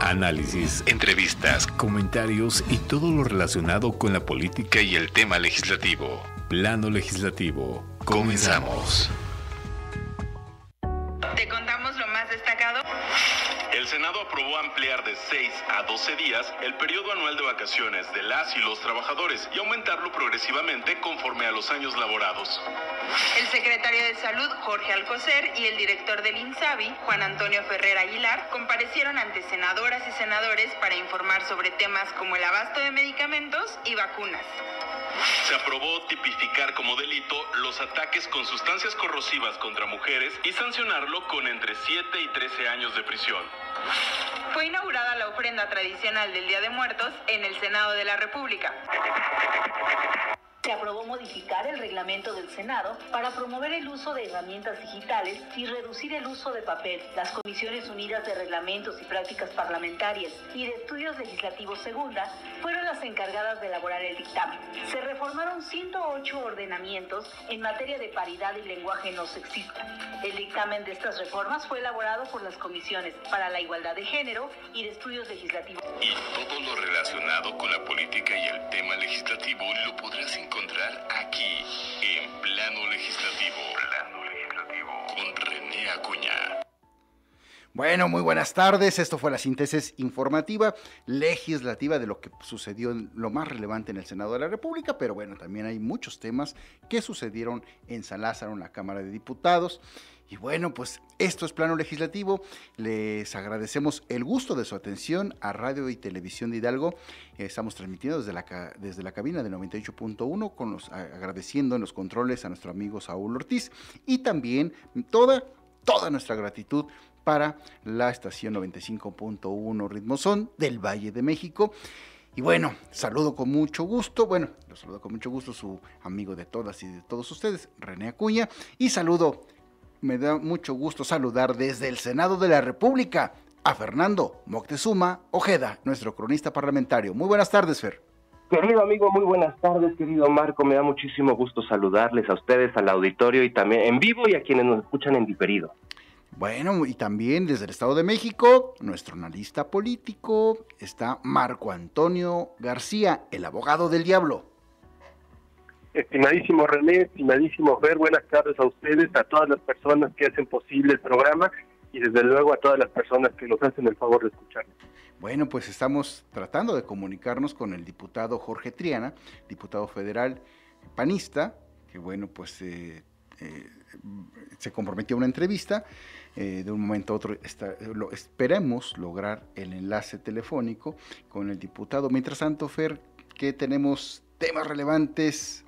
Análisis, entrevistas, comentarios y todo lo relacionado con la política y el tema legislativo. Plano legislativo. Comenzamos. 12 días el periodo anual de vacaciones de las y los trabajadores y aumentarlo progresivamente conforme a los años laborados. El secretario de Salud, Jorge Alcocer, y el director del INSABI, Juan Antonio Ferrer Aguilar, comparecieron ante senadoras y senadores para informar sobre temas como el abasto de medicamentos y vacunas. Se aprobó tipificar como delito los ataques con sustancias corrosivas contra mujeres y sancionarlo con entre 7 y 13 años de prisión. Fue inaugurada la ofrenda tradicional del Día de Muertos en el Senado de la República. Se aprobó modificar el reglamento del Senado para promover el uso de herramientas digitales y reducir el uso de papel. Las Comisiones Unidas de Reglamentos y Prácticas Parlamentarias y de Estudios Legislativos Segunda fueron las encargadas de elaborar el dictamen. Se reformaron 108 ordenamientos en materia de paridad y lenguaje no sexista. El dictamen de estas reformas fue elaborado por las comisiones para la igualdad de género y de estudios legislativos. Y todo lo relacionado con la política y el tema legislativo lo podrás encontrar aquí en Plano Legislativo. Plano Legislativo con René Acuña. Bueno, muy buenas tardes. Esto fue la síntesis informativa legislativa de lo que sucedió lo más relevante en el Senado de la República, pero bueno, también hay muchos temas que sucedieron en San Lázaro, en la Cámara de Diputados. Y bueno, pues esto es plano legislativo. Les agradecemos el gusto de su atención a Radio y Televisión de Hidalgo. Estamos transmitiendo desde la, desde la cabina de 98.1, con los, agradeciendo en los controles a nuestro amigo Saúl Ortiz y también toda, toda nuestra gratitud para la estación 95.1 Ritmo Son del Valle de México. Y bueno, saludo con mucho gusto, bueno, lo saludo con mucho gusto su amigo de todas y de todos ustedes, René Acuña, y saludo, me da mucho gusto saludar desde el Senado de la República a Fernando Moctezuma Ojeda, nuestro cronista parlamentario. Muy buenas tardes, Fer. Querido amigo, muy buenas tardes, querido Marco. Me da muchísimo gusto saludarles a ustedes, al auditorio y también en vivo y a quienes nos escuchan en diferido. Bueno, y también desde el Estado de México, nuestro analista político está Marco Antonio García, el abogado del diablo. Estimadísimo René, estimadísimo Fer, buenas tardes a ustedes, a todas las personas que hacen posible el programa y desde luego a todas las personas que nos hacen el favor de escucharnos. Bueno, pues estamos tratando de comunicarnos con el diputado Jorge Triana, diputado federal panista, que bueno, pues eh, eh, se comprometió a una entrevista. Eh, de un momento a otro está, lo, esperemos lograr el enlace telefónico con el diputado. Mientras tanto, Fer, ¿qué tenemos temas relevantes?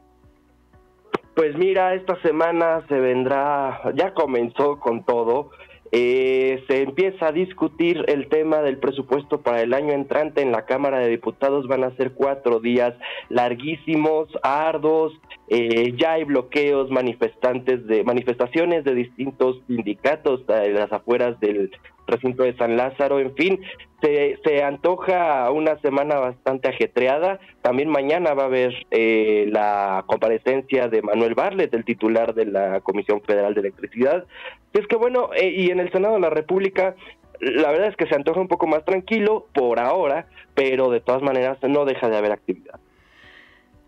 Pues mira, esta semana se vendrá, ya comenzó con todo. Eh, se empieza a discutir el tema del presupuesto para el año entrante en la Cámara de Diputados. Van a ser cuatro días larguísimos, ardos. Eh, ya hay bloqueos, manifestantes de manifestaciones de distintos sindicatos en las afueras del recinto de San Lázaro, en fin, se, se antoja una semana bastante ajetreada. También mañana va a haber eh, la comparecencia de Manuel Barlet, el titular de la Comisión Federal de Electricidad. es que bueno, eh, y en el Senado de la República, la verdad es que se antoja un poco más tranquilo por ahora, pero de todas maneras no deja de haber actividad.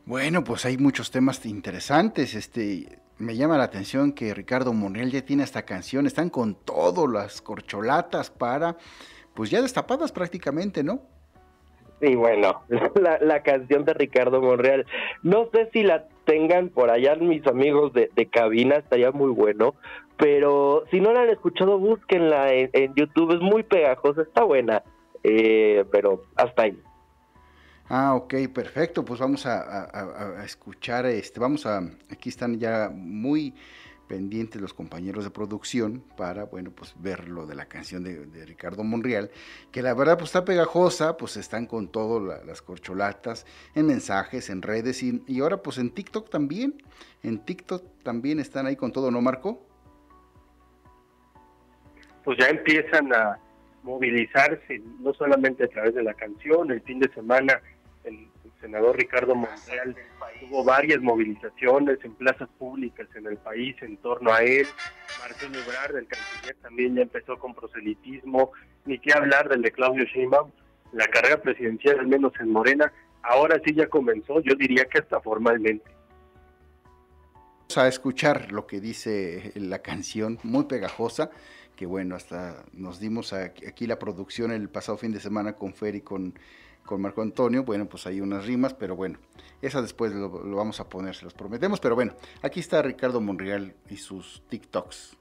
Bueno, pues hay muchos temas interesantes. Este, me llama la atención que Ricardo Monreal ya tiene esta canción. Están con todo las corcholatas para, pues ya destapadas prácticamente, ¿no? Sí, bueno, la, la canción de Ricardo Monreal. No sé si la tengan por allá mis amigos de, de cabina, estaría muy bueno. Pero si no la han escuchado, búsquenla en, en YouTube. Es muy pegajosa, está buena. Eh, pero hasta ahí. Ah, ok, perfecto. Pues vamos a, escuchar, este, vamos a, aquí están ya muy pendientes los compañeros de producción para, bueno, pues ver lo de la canción de, de Ricardo Monreal, que la verdad pues está pegajosa, pues están con todo la, las corcholatas, en mensajes, en redes y, y, ahora pues en TikTok también, en TikTok también están ahí con todo, ¿no, Marco? Pues ya empiezan a movilizarse, no solamente a través de la canción, el fin de semana el senador Ricardo Monreal hubo varias movilizaciones en plazas públicas en el país en torno a él. Marcelo Ebrard, el canciller, también ya empezó con proselitismo. Ni qué hablar del de Claudio Sheinbaum. La carrera presidencial, al menos en Morena, ahora sí ya comenzó, yo diría que hasta formalmente. Vamos a escuchar lo que dice la canción, muy pegajosa, que bueno, hasta nos dimos aquí la producción el pasado fin de semana con Fer y con, con Marco Antonio, bueno, pues hay unas rimas, pero bueno, esa después lo, lo vamos a poner, se los prometemos, pero bueno, aquí está Ricardo Monreal y sus TikToks.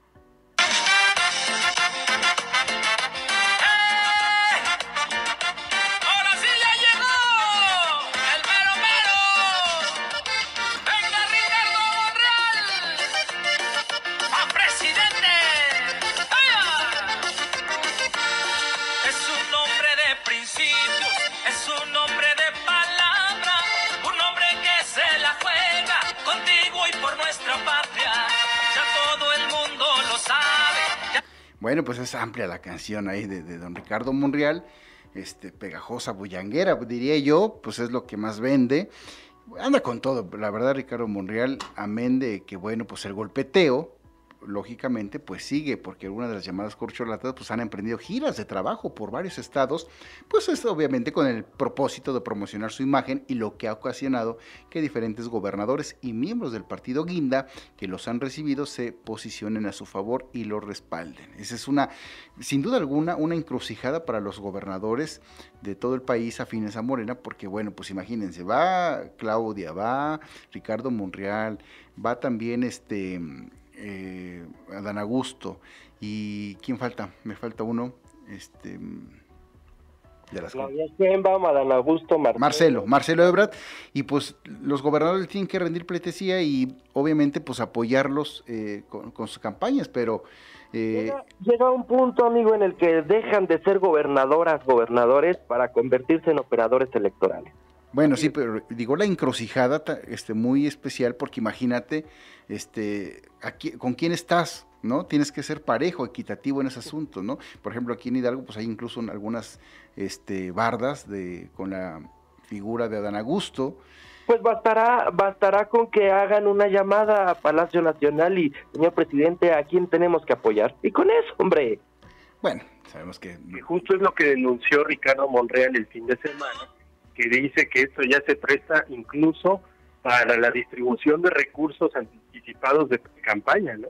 Bueno, pues es amplia la canción ahí de, don Ricardo Monreal, este, pegajosa, bullanguera, diría yo, pues es lo que más vende. Anda con todo, la verdad, Ricardo Monreal, amén de que, bueno, pues el golpeteo, lógicamente, pues sigue, porque algunas de las llamadas corcholatas pues han emprendido giras de trabajo por varios estados, pues es obviamente con el propósito de promocionar su imagen y lo que ha ocasionado que diferentes gobernadores y miembros del partido Guinda que los han recibido se posicionen a su favor y lo respalden. Esa es una, sin duda alguna, una encrucijada para los gobernadores de todo el país afines a Morena, porque bueno, pues imagínense, va Claudia, va Ricardo Monreal, va también este eh, Adán Augusto y ¿quién falta? Me falta uno, este de las Adán Augusto, Marcelo. Marcelo, Marcelo Ebrard, y pues los gobernadores tienen que rendir pleitesía y obviamente pues apoyarlos eh, con, sus campañas, pero eh, llega, un punto, amigo, en el que dejan de ser gobernadoras, gobernadores para convertirse en operadores electorales. Bueno, sí, pero digo la encrucijada este, muy especial porque imagínate este, aquí, con quién estás, ¿no? Tienes que ser parejo, equitativo en ese asunto, ¿no? Por ejemplo, aquí en Hidalgo, pues hay incluso algunas este, bardas de, con la figura de Adán Augusto. Pues bastará, bastará con que hagan una llamada a Palacio Nacional y, señor presidente, ¿a quién tenemos que apoyar? Y con eso, hombre. Bueno, sabemos que... Y justo es lo que denunció Ricardo Monreal el fin de semana que dice que esto ya se presta incluso para la distribución de recursos anticipados de campaña, ¿no?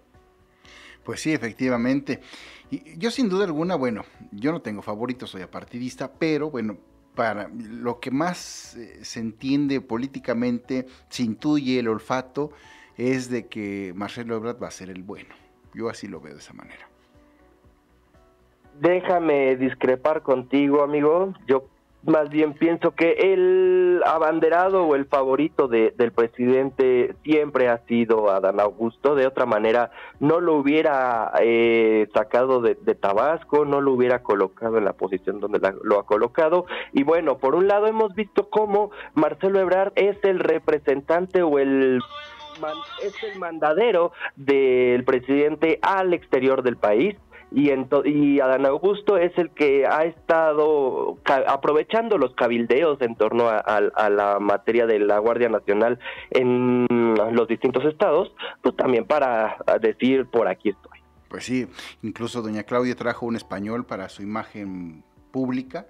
Pues sí, efectivamente. Y yo sin duda alguna, bueno, yo no tengo favoritos, soy apartidista, pero bueno, para lo que más eh, se entiende políticamente, se intuye el olfato, es de que Marcelo Ebrard va a ser el bueno. Yo así lo veo de esa manera. Déjame discrepar contigo, amigo. Yo más bien pienso que el abanderado o el favorito de, del presidente siempre ha sido Adán Augusto. De otra manera, no lo hubiera eh, sacado de, Tabasco, no lo hubiera colocado en la posición donde lo ha colocado. Y bueno, por un lado hemos visto cómo Marcelo Ebrard es el representante o el es el mandadero del presidente al exterior del país y, y Adán Augusto es el que ha estado aprovechando los cabildeos en torno a, la materia de la Guardia Nacional en los distintos estados, pues también para decir por aquí estoy. Pues sí, incluso doña Claudia trajo un español para su imagen pública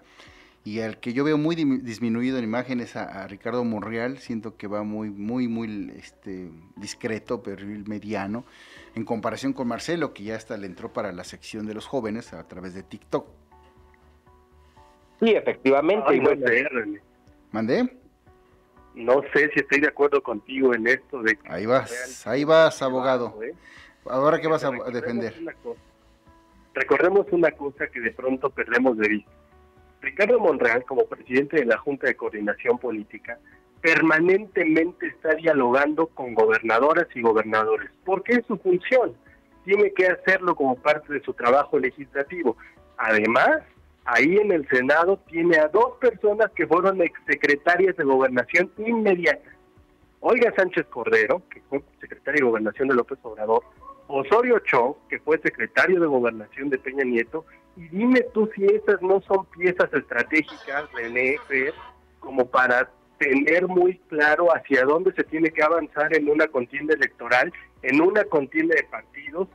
y al que yo veo muy disminuido en imágenes a, a, Ricardo Monreal, siento que va muy, muy, muy este, discreto, perfil mediano en comparación con Marcelo, que ya hasta le entró para la sección de los jóvenes a través de TikTok. Sí, efectivamente. ¿Mandé? No sé si estoy de acuerdo contigo en esto de Ahí vas, ahí vas, abogado. ¿eh? Ahora qué vas a defender. recordemos una cosa que de pronto perdemos de vista. Ricardo Monreal, como presidente de la Junta de Coordinación Política, permanentemente está dialogando con gobernadoras y gobernadores, porque es su función, tiene que hacerlo como parte de su trabajo legislativo. Además, ahí en el Senado tiene a dos personas que fueron exsecretarias de gobernación inmediata. Olga Sánchez Cordero, que fue secretaria de gobernación de López Obrador, Osorio Cho, que fue secretario de gobernación de Peña Nieto, y dime tú si esas no son piezas estratégicas, René, como para tener muy claro hacia dónde se tiene que avanzar en una contienda electoral, en una contienda de partidos,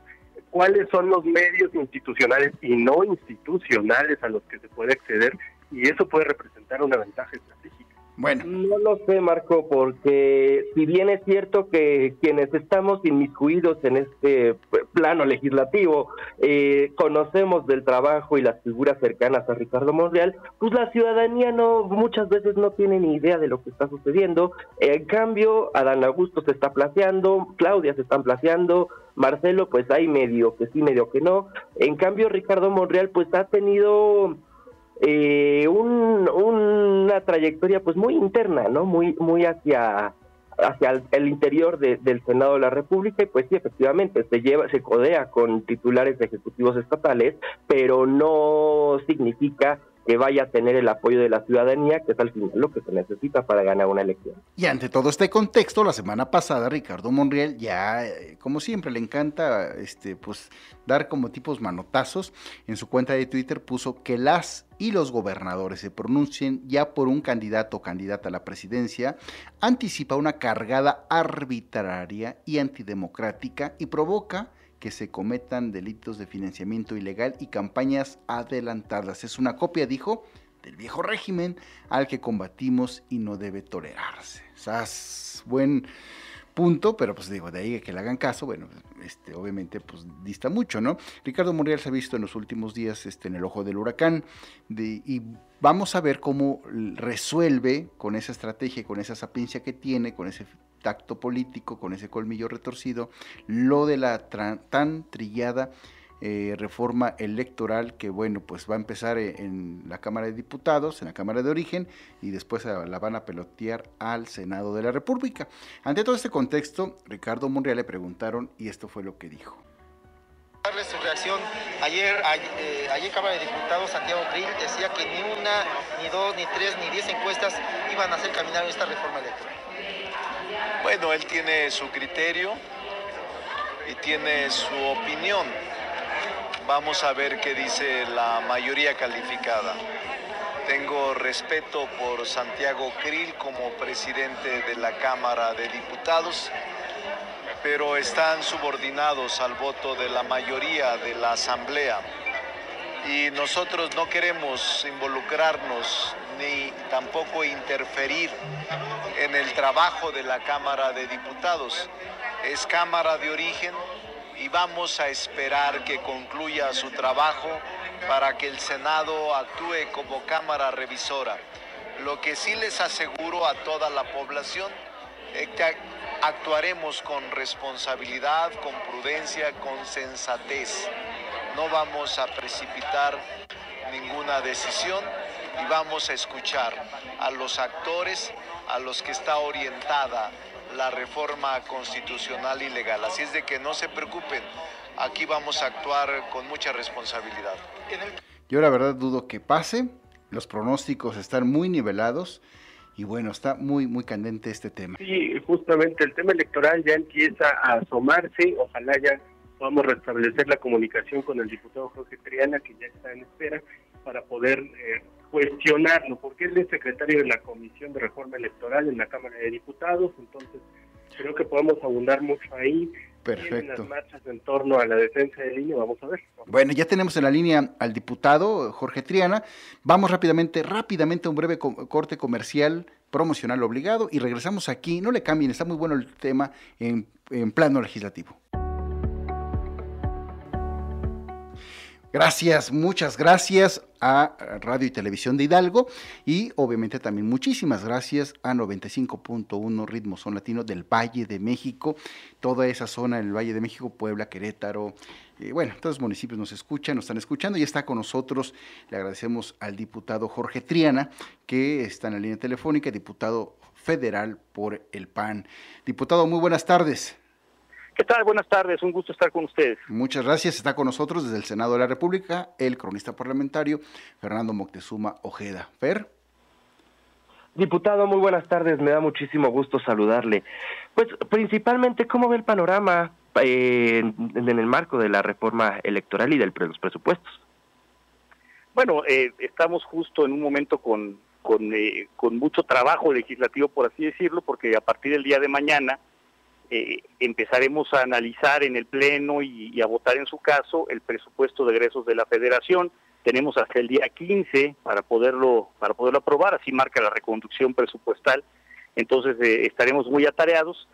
cuáles son los medios institucionales y no institucionales a los que se puede acceder y eso puede representar una ventaja estratégica. Bueno. No lo sé, Marco, porque si bien es cierto que quienes estamos inmiscuidos en este plano legislativo eh, conocemos del trabajo y las figuras cercanas a Ricardo Monreal, pues la ciudadanía no muchas veces no tiene ni idea de lo que está sucediendo. En cambio, Adán Augusto se está placeando, Claudia se está placeando, Marcelo pues hay medio que sí, medio que no. En cambio, Ricardo Monreal pues ha tenido eh, una trayectoria pues muy interna, ¿no? Muy, muy hacia hacia el, interior del Senado de la República y pues sí, efectivamente, se lleva, se codea con titulares de ejecutivos estatales, pero no significa que vaya a tener el apoyo de la ciudadanía, que es al final lo que se necesita para ganar una elección. Y ante todo este contexto, la semana pasada Ricardo Monreal ya, eh, como siempre, le encanta este, pues, dar como tipos manotazos. En su cuenta de Twitter puso que las y los gobernadores se pronuncien ya por un candidato o candidata a la presidencia, anticipa una cargada arbitraria y antidemocrática y provoca que se cometan delitos de financiamiento ilegal y campañas adelantadas. Es una copia, dijo, del viejo régimen al que combatimos y no debe tolerarse. Sas, buen punto, pero pues digo, de ahí que le hagan caso, bueno, este, obviamente pues dista mucho, ¿no? Ricardo Monreal se ha visto en los últimos días este, en el ojo del huracán y vamos a ver cómo resuelve con esa estrategia, con esa sapiencia que tiene, con ese tacto político, con ese colmillo retorcido, lo de la tan trillada eh, reforma electoral que, bueno, pues va a empezar e, en la Cámara de Diputados, en la Cámara de Origen, y después la van a pelotear al Senado de la República. Ante todo este contexto, Ricardo Monreal le preguntaron y esto fue lo que dijo. Darle su reacción. Ayer, eh, ayer, en Cámara de Diputados, Santiago Krill decía que ni una, ni dos, ni tres, ni diez encuestas iban a hacer caminar esta reforma electoral. Bueno, él tiene su criterio y tiene su opinión. Vamos a ver qué dice la mayoría calificada. Tengo respeto por Santiago Krill como presidente de la Cámara de Diputados, pero están subordinados al voto de la mayoría de la Asamblea. Y nosotros no queremos involucrarnos ni tampoco interferir en el trabajo de la Cámara de Diputados. Es Cámara de origen y vamos a esperar que concluya su trabajo para que el Senado actúe como Cámara revisora. Lo que sí les aseguro a toda la población es que actuaremos con responsabilidad, con prudencia, con sensatez. No vamos a precipitar ninguna decisión y vamos a escuchar a los actores a los que está orientada la reforma constitucional y legal. Así es de que no se preocupen, aquí vamos a actuar con mucha responsabilidad. Yo la verdad dudo que pase, los pronósticos están muy nivelados y bueno, está muy, muy candente este tema. Sí, justamente el tema electoral ya empieza a asomarse, ojalá ya podamos restablecer la comunicación con el diputado Jorge Triana, que ya está en espera, para poder eh, cuestionarlo, porque él es secretario de la Comisión de Reforma Electoral en la Cámara de Diputados, entonces creo que podemos abundar mucho ahí. Perfecto. En las marchas en torno a la defensa del línea, vamos a ver. Bueno, ya tenemos en la línea al diputado Jorge Triana. Vamos rápidamente, rápidamente a un breve corte comercial promocional obligado y regresamos aquí. No le cambien, está muy bueno el tema en, en plano legislativo. Gracias, muchas gracias a Radio y Televisión de Hidalgo y obviamente también muchísimas gracias a 95.1 Ritmo Son Latino del Valle de México, toda esa zona del Valle de México, Puebla, Querétaro, bueno, todos los municipios nos escuchan, nos están escuchando y está con nosotros, le agradecemos al diputado Jorge Triana, que está en la línea telefónica, diputado federal por el PAN. Diputado, muy buenas tardes. ¿Qué tal? Buenas tardes, un gusto estar con ustedes. Muchas gracias. Está con nosotros desde el Senado de la República el cronista parlamentario Fernando Moctezuma Ojeda. Fer. Diputado, muy buenas tardes. Me da muchísimo gusto saludarle. Pues principalmente, ¿cómo ve el panorama eh, en, el marco de la reforma electoral y de los presupuestos? Bueno, eh, estamos justo en un momento con, con, eh, con, mucho trabajo legislativo, por así decirlo, porque a partir del día de mañana eh, empezaremos a analizar en el Pleno y, a votar en su caso el presupuesto de egresos de la Federación. Tenemos hasta el día 15 para poderlo, para poderlo aprobar, así marca la reconducción presupuestal. Entonces estaremos muy atareados.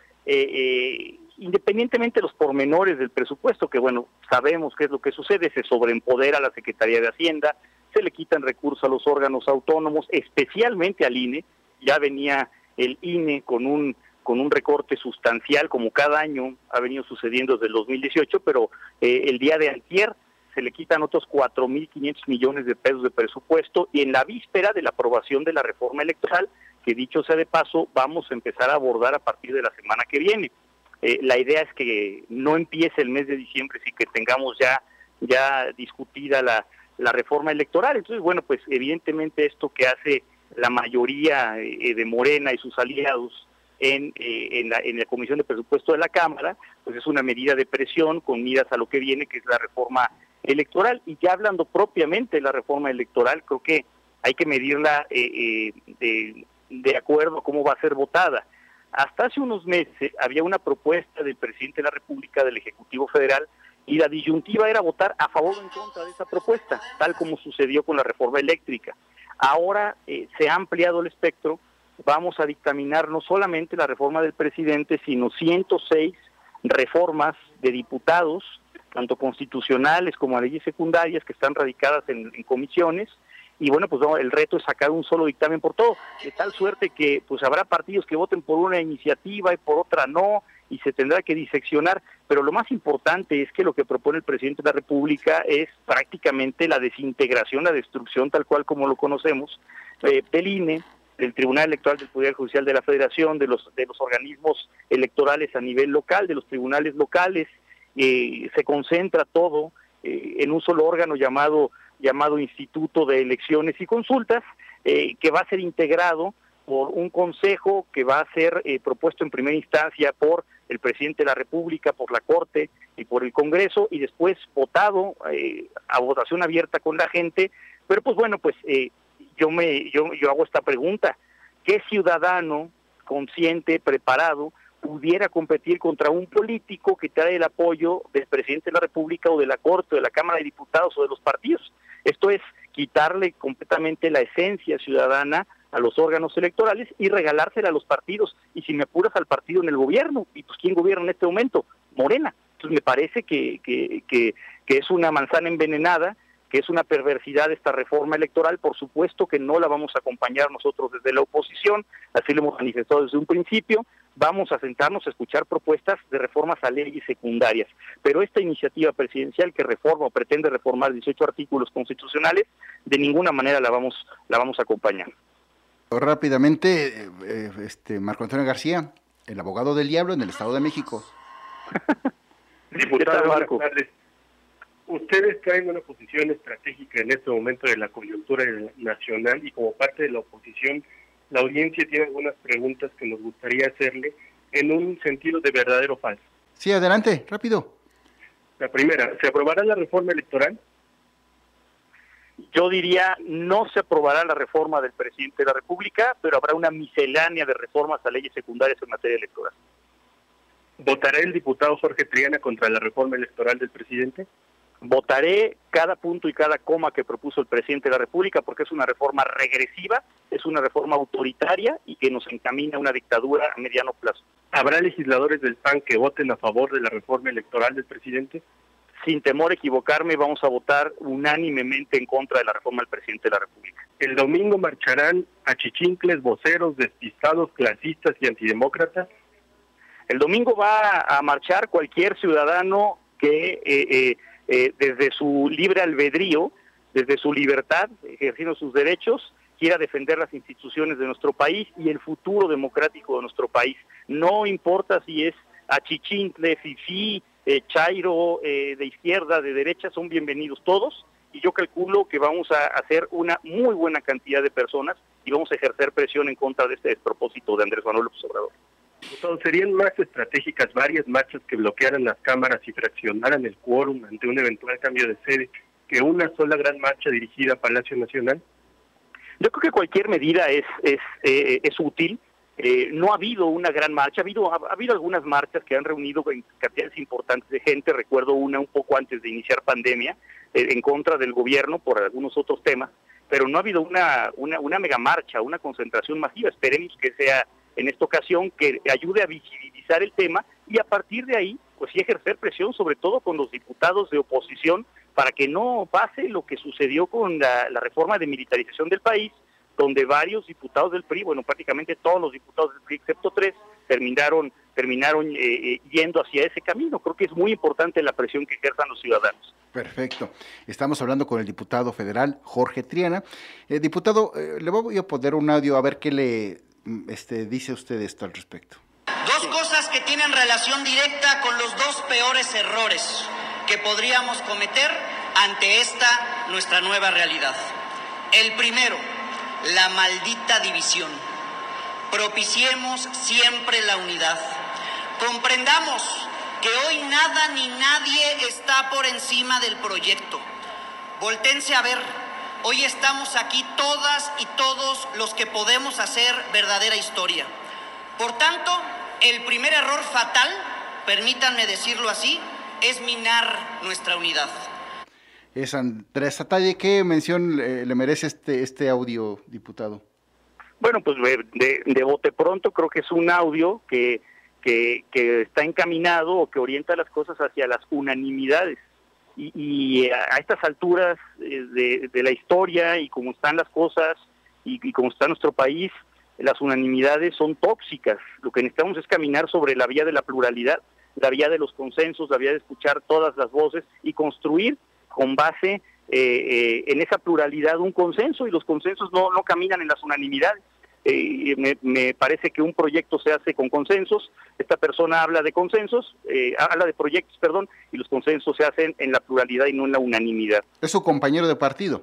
independientemente de los pormenores del presupuesto, que bueno, sabemos qué es lo que sucede, se sobreempodera la Secretaría de Hacienda, se le quitan recursos a los órganos autónomos, especialmente al INE. Ya venía el INE con un con un recorte sustancial, como cada año ha venido sucediendo desde el 2018, pero eh, el día de antier se le quitan otros 4.500 millones de pesos de presupuesto y en la víspera de la aprobación de la reforma electoral, que dicho sea de paso, vamos a empezar a abordar a partir de la semana que viene. Eh, la idea es que no empiece el mes de diciembre, sino que tengamos ya, ya discutida la, la reforma electoral. Entonces, bueno, pues evidentemente esto que hace la mayoría eh, de Morena y sus aliados en, eh, en, la, en la Comisión de Presupuesto de la Cámara, pues es una medida de presión con miras a lo que viene, que es la reforma electoral. Y ya hablando propiamente de la reforma electoral, creo que hay que medirla eh, de, de acuerdo a cómo va a ser votada. Hasta hace unos meses había una propuesta del presidente de la República, del Ejecutivo Federal, y la disyuntiva era votar a favor o en contra de esa propuesta, tal como sucedió con la reforma eléctrica. Ahora eh, se ha ampliado el espectro, vamos a dictaminar no solamente la reforma del presidente, sino 106 reformas de diputados, tanto constitucionales como leyes secundarias que están radicadas en, en comisiones, y bueno, pues no, el reto es sacar un solo dictamen por todo, de tal suerte que pues habrá partidos que voten por una iniciativa y por otra no, y se tendrá que diseccionar, pero lo más importante es que lo que propone el presidente de la República es prácticamente la desintegración, la destrucción tal cual como lo conocemos eh, del INE, del Tribunal Electoral del Poder Judicial de la Federación, de los de los organismos electorales a nivel local, de los tribunales locales, eh, se concentra todo eh, en un solo órgano llamado llamado Instituto de Elecciones y Consultas, eh, que va a ser integrado por un consejo que va a ser eh, propuesto en primera instancia por el presidente de la República, por la Corte y por el Congreso y después votado eh, a votación abierta con la gente. Pero pues bueno, pues eh, yo me yo, yo hago esta pregunta: ¿qué ciudadano consciente, preparado, pudiera competir contra un político que trae el apoyo del presidente de la República o de la Corte, o de la Cámara de Diputados o de los partidos? Esto es quitarle completamente la esencia ciudadana a los órganos electorales y regalársela a los partidos. Y si me apuras al partido en el gobierno, y pues ¿quién gobierna en este momento? Morena. Entonces me parece que, que, que, que es una manzana envenenada, que es una perversidad esta reforma electoral. Por supuesto que no la vamos a acompañar nosotros desde la oposición, así lo hemos manifestado desde un principio. Vamos a sentarnos a escuchar propuestas de reformas a leyes secundarias. Pero esta iniciativa presidencial que reforma o pretende reformar 18 artículos constitucionales, de ninguna manera la vamos, la vamos a acompañar. Rápidamente, eh, este Marco Antonio García, el abogado del diablo en el Estado de México. Diputado Marco. Ustedes traen una posición estratégica en este momento de la coyuntura nacional y como parte de la oposición, la audiencia tiene algunas preguntas que nos gustaría hacerle en un sentido de verdadero o falso. Sí, adelante, rápido. La primera, ¿se aprobará la reforma electoral? Yo diría, no se aprobará la reforma del presidente de la República, pero habrá una miscelánea de reformas a leyes secundarias en materia electoral. ¿Votará el diputado Jorge Triana contra la reforma electoral del presidente? Votaré cada punto y cada coma que propuso el presidente de la República porque es una reforma regresiva, es una reforma autoritaria y que nos encamina a una dictadura a mediano plazo. ¿Habrá legisladores del PAN que voten a favor de la reforma electoral del presidente? sin temor a equivocarme, vamos a votar unánimemente en contra de la reforma del presidente de la República. El domingo marcharán achichincles, voceros, despistados, clasistas y antidemócratas. El domingo va a marchar cualquier ciudadano que eh, eh, eh, desde su libre albedrío, desde su libertad, ejerciendo sus derechos, quiera defender las instituciones de nuestro país y el futuro democrático de nuestro país. No importa si es achichincle, fifí, eh, Chairo, eh, de izquierda, de derecha, son bienvenidos todos y yo calculo que vamos a hacer una muy buena cantidad de personas y vamos a ejercer presión en contra de este despropósito de Andrés Manuel López Obrador. Serían más estratégicas varias marchas que bloquearan las cámaras y fraccionaran el quórum ante un eventual cambio de sede que una sola gran marcha dirigida a Palacio Nacional? Yo creo que cualquier medida es, es, eh, es útil. Eh, no ha habido una gran marcha, ha habido, ha, habido algunas marchas que han reunido cantidades importantes de gente, recuerdo una un poco antes de iniciar pandemia, eh, en contra del gobierno por algunos otros temas, pero no ha habido una, una, una mega marcha, una concentración masiva. Esperemos que sea en esta ocasión que ayude a visibilizar el tema y a partir de ahí, pues sí ejercer presión, sobre todo con los diputados de oposición, para que no pase lo que sucedió con la, reforma de militarización del país, donde varios diputados del PRI, bueno, prácticamente todos los diputados del PRI, excepto tres, terminaron terminaron eh, eh, yendo hacia ese camino. Creo que es muy importante la presión que ejerzan los ciudadanos. Perfecto. Estamos hablando con el diputado federal Jorge Triana. Eh, diputado, le voy a poner un audio a ver qué le este, dice usted esto al respecto. Dos cosas que tienen relación directa con los dos peores errores que podríamos cometer ante esta nuestra nueva realidad. El primero, la maldita división. Propiciemos siempre la unidad. Comprendamos que hoy nada ni nadie está por encima del proyecto. Voltense a ver, hoy estamos aquí todas y todos los que podemos hacer verdadera historia. Por tanto, el primer error fatal, permítanme decirlo así, es minar nuestra unidad. Es Andrés Atalle. ¿Qué mención le merece este, este audio, diputado? Bueno, pues de, de, bote pronto creo que es un audio que, que, está encaminado o que orienta las cosas hacia las unanimidades. Y, a estas alturas eh, de, la historia y como están las cosas y, y como está nuestro país, las unanimidades son tóxicas. Lo que necesitamos es caminar sobre la vía de la pluralidad la vía de los consensos, la vía de escuchar todas las voces y construir con base eh, eh, en esa pluralidad un consenso y los consensos no, no caminan en las unanimidades. Eh, me, parece que un proyecto se hace con consensos, esta persona habla de consensos, habla de proyectos, perdón, y los consensos se hacen en la pluralidad y no en la unanimidad. ¿Es su compañero de partido?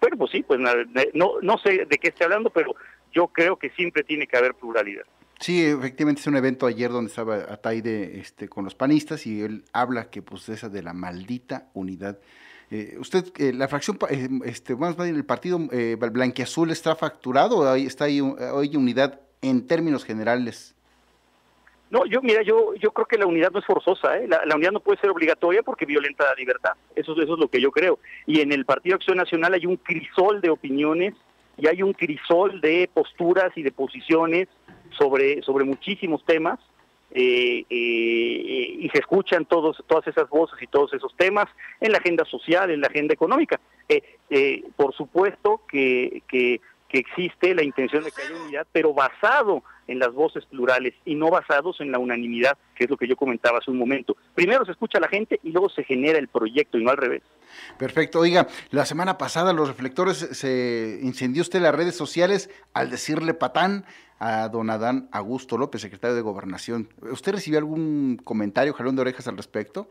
Bueno, pues sí, pues no, no sé de qué esté hablando, pero yo creo que siempre tiene que haber pluralidad. Sí, efectivamente es un evento ayer donde estaba Ataide este, con los panistas y él habla que pues esa de la maldita unidad. Eh, usted, eh, la fracción, eh, este, más bien el partido blanquiazul está facturado o está ahí hoy unidad en términos generales. No, yo mira, yo yo creo que la unidad no es forzosa, la, la, unidad no puede ser obligatoria porque violenta la libertad. Eso, eso es lo que yo creo. Y en el Partido Acción Nacional hay un crisol de opiniones y hay un crisol de posturas y de posiciones sobre, sobre muchísimos temas eh, eh, y se escuchan todos, todas esas voces y todos esos temas en la agenda social, en la agenda económica. Eh, por supuesto que, que, existe la intención de que haya unidad, pero basado en las voces plurales y no basados en la unanimidad, que es lo que yo comentaba hace un momento. Primero se escucha a la gente y luego se genera el proyecto y no al revés. Perfecto. Oiga, la semana pasada los reflectores se incendió usted las redes sociales al decirle patán a don Adán Augusto López, secretario de Gobernación. ¿Usted recibió algún comentario, jalón de orejas al respecto?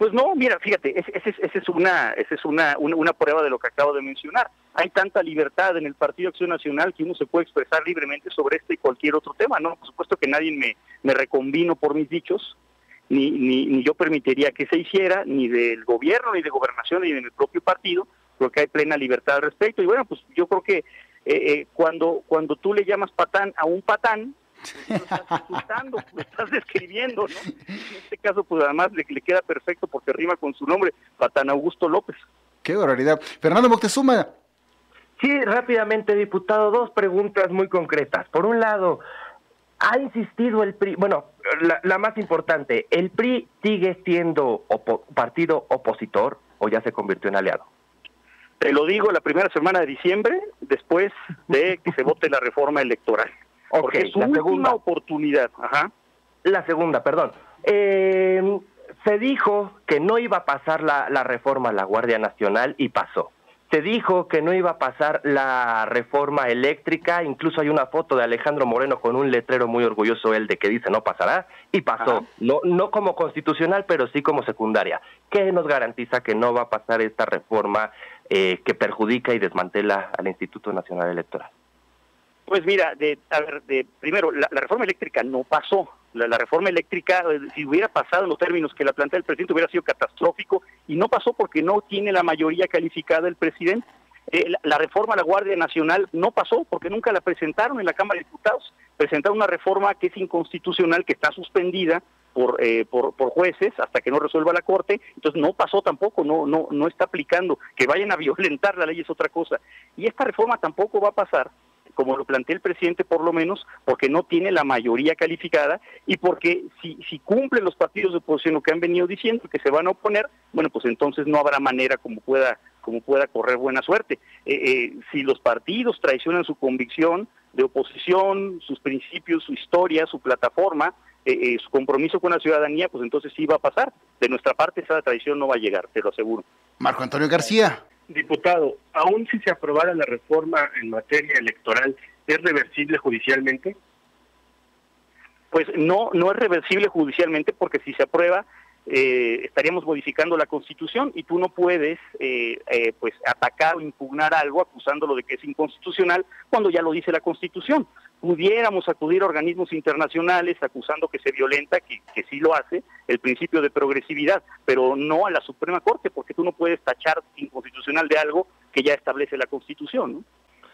Pues no, mira, fíjate, esa es, una, esa es una, prueba de lo que acabo de mencionar. Hay tanta libertad en el Partido Acción Nacional que uno se puede expresar libremente sobre este y cualquier otro tema, ¿no? Por supuesto que nadie me, me por mis dichos, ni, ni, ni yo permitiría que se hiciera, ni del gobierno, ni de gobernación, ni de mi propio partido, creo que hay plena libertad al respecto. Y bueno, pues yo creo que eh, eh, cuando, cuando tú le llamas patán a un patán, lo estás insultando, lo estás describiendo, ¿no? En este caso, pues además le, le, queda perfecto porque rima con su nombre, Patán Augusto López. Qué barbaridad. Fernando Moctezuma. Sí, rápidamente, diputado, dos preguntas muy concretas. Por un lado, ha insistido el PRI, bueno, la, la más importante, ¿el PRI sigue siendo partido opositor o ya se convirtió en aliado? Te lo digo la primera semana de diciembre, después de que se vote la reforma electoral. Porque es una última oportunidad. Ajá. La segunda, perdón. Eh, se dijo que no iba a pasar la, la reforma a la Guardia Nacional y pasó. Se dijo que no iba a pasar la reforma eléctrica, incluso hay una foto de Alejandro Moreno con un letrero muy orgulloso él de que dice no pasará y pasó, no no como constitucional, pero sí como secundaria. ¿Qué nos garantiza que no va a pasar esta reforma eh, que perjudica y desmantela al Instituto Nacional Electoral? Pues mira, de, a ver, de, primero, la, reforma eléctrica no pasó, La, reforma eléctrica, eh, si hubiera pasado en los términos que la plantea el presidente, hubiera sido catastrófico y no pasó porque no tiene la mayoría calificada el presidente. Eh, la, reforma a la Guardia Nacional no pasó porque nunca la presentaron en la Cámara de Diputados. Presentaron una reforma que es inconstitucional, que está suspendida por, eh, por, por, jueces hasta que no resuelva la Corte. Entonces no pasó tampoco, no, no, no está aplicando. Que vayan a violentar la ley es otra cosa. Y esta reforma tampoco va a pasar como lo plantea el presidente por lo menos, porque no tiene la mayoría calificada y porque si, si cumplen los partidos de oposición lo que han venido diciendo, que se van a oponer, bueno, pues entonces no habrá manera como pueda, como pueda correr buena suerte. Eh, eh, si los partidos traicionan su convicción de oposición, sus principios, su historia, su plataforma, eh, su compromiso con la ciudadanía, pues entonces sí va a pasar. De nuestra parte esa traición no va a llegar, te lo aseguro. Marco Antonio García. Diputado, aún si se aprobara la reforma en materia electoral, ¿es reversible judicialmente? Pues no, no es reversible judicialmente porque si se aprueba eh, estaríamos modificando la Constitución y tú no puedes eh, eh, pues atacar o impugnar algo acusándolo de que es inconstitucional cuando ya lo dice la Constitución pudiéramos acudir a organismos internacionales acusando que se violenta, que, que sí lo hace, el principio de progresividad, pero no a la Suprema Corte, porque tú no puedes tachar inconstitucional de algo que ya establece la Constitución. ¿no?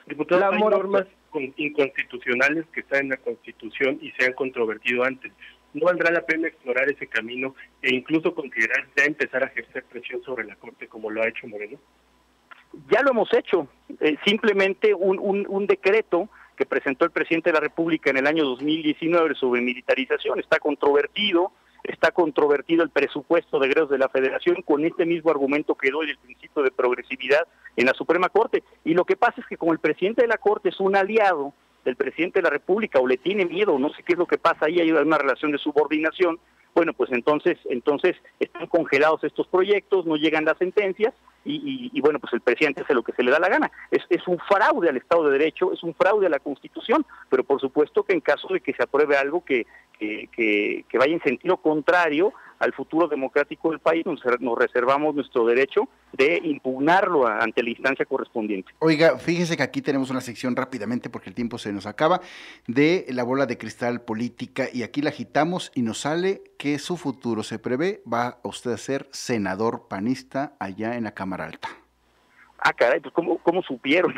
Diputado, hay normas inconstitucionales que están en la Constitución y se han controvertido antes. ¿No valdrá la pena explorar ese camino e incluso considerar ya empezar a ejercer presión sobre la Corte como lo ha hecho Moreno? Ya lo hemos hecho. Eh, simplemente un, un, un decreto que presentó el presidente de la República en el año 2019 sobre militarización. Está controvertido, está controvertido el presupuesto de egresos de la Federación con este mismo argumento que doy del principio de progresividad en la Suprema Corte. Y lo que pasa es que como el presidente de la Corte es un aliado del presidente de la República o le tiene miedo, no sé qué es lo que pasa ahí, hay una relación de subordinación, bueno, pues entonces, entonces están congelados estos proyectos, no llegan las sentencias y, bueno, pues el presidente hace lo que se le da la gana. Es, es un fraude al Estado de Derecho, es un fraude a la Constitución, pero por supuesto que en caso de que se apruebe algo que, que, que, vaya en sentido contrario al futuro democrático del país, nos, reservamos nuestro derecho de impugnarlo ante la instancia correspondiente. Oiga, fíjese que aquí tenemos una sección rápidamente, porque el tiempo se nos acaba, de la bola de cristal política, y aquí la agitamos y nos sale que su futuro se prevé, va a usted a ser senador panista allá en la Cámara Alta. Ah, caray, pues ¿cómo, cómo supieron?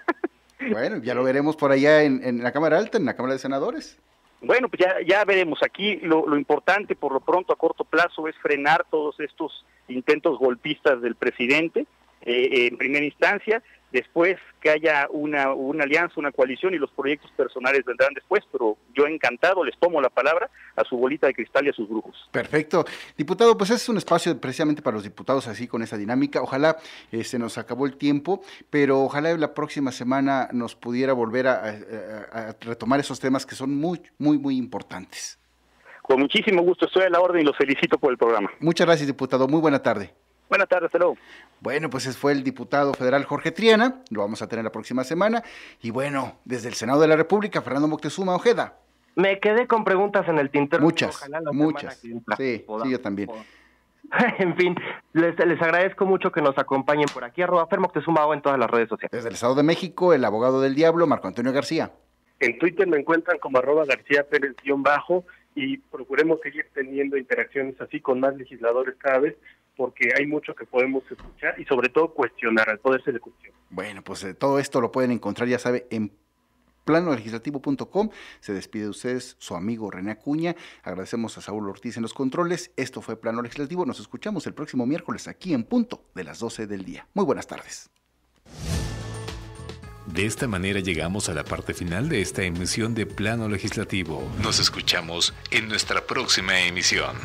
bueno, ya lo veremos por allá en, en la Cámara Alta, en la Cámara de Senadores. Bueno, pues ya, ya veremos. Aquí lo, lo, importante, por lo pronto, a corto plazo, es frenar todos estos intentos golpistas del presidente eh, en primera instancia después que haya una, una alianza, una coalición y los proyectos personales vendrán después, pero yo encantado les tomo la palabra a su bolita de cristal y a sus brujos. Perfecto. Diputado, pues es un espacio precisamente para los diputados así con esa dinámica. Ojalá eh, se nos acabó el tiempo, pero ojalá la próxima semana nos pudiera volver a, a retomar esos temas que son muy, muy, muy importantes. Con muchísimo gusto, estoy a la orden y los felicito por el programa. Muchas gracias, diputado. Muy buena tarde. Buenas tardes, hasta luego. Bueno, pues ese fue el diputado federal Jorge Triana, lo vamos a tener la próxima semana. Y bueno, desde el Senado de la República, Fernando Moctezuma Ojeda. Me quedé con preguntas en el tintero. Muchas, muchas. Sí, sí, yo también. en fin, les, agradezco mucho que nos acompañen por aquí, arroba Fer Moctezuma o en todas las redes sociales. Desde el Estado de México, el abogado del diablo, Marco Antonio García. En Twitter me encuentran como arroba García Pérez-bajo y procuremos seguir teniendo interacciones así con más legisladores cada vez porque hay mucho que podemos escuchar y sobre todo cuestionar al Poder de cuestión. Bueno, pues eh, todo esto lo pueden encontrar, ya sabe, en planolegislativo.com. Se despide de ustedes su amigo René Acuña. Agradecemos a Saúl Ortiz en los controles. Esto fue Plano Legislativo. Nos escuchamos el próximo miércoles aquí en punto de las 12 del día. Muy buenas tardes. De esta manera llegamos a la parte final de esta emisión de Plano Legislativo. Nos escuchamos en nuestra próxima emisión.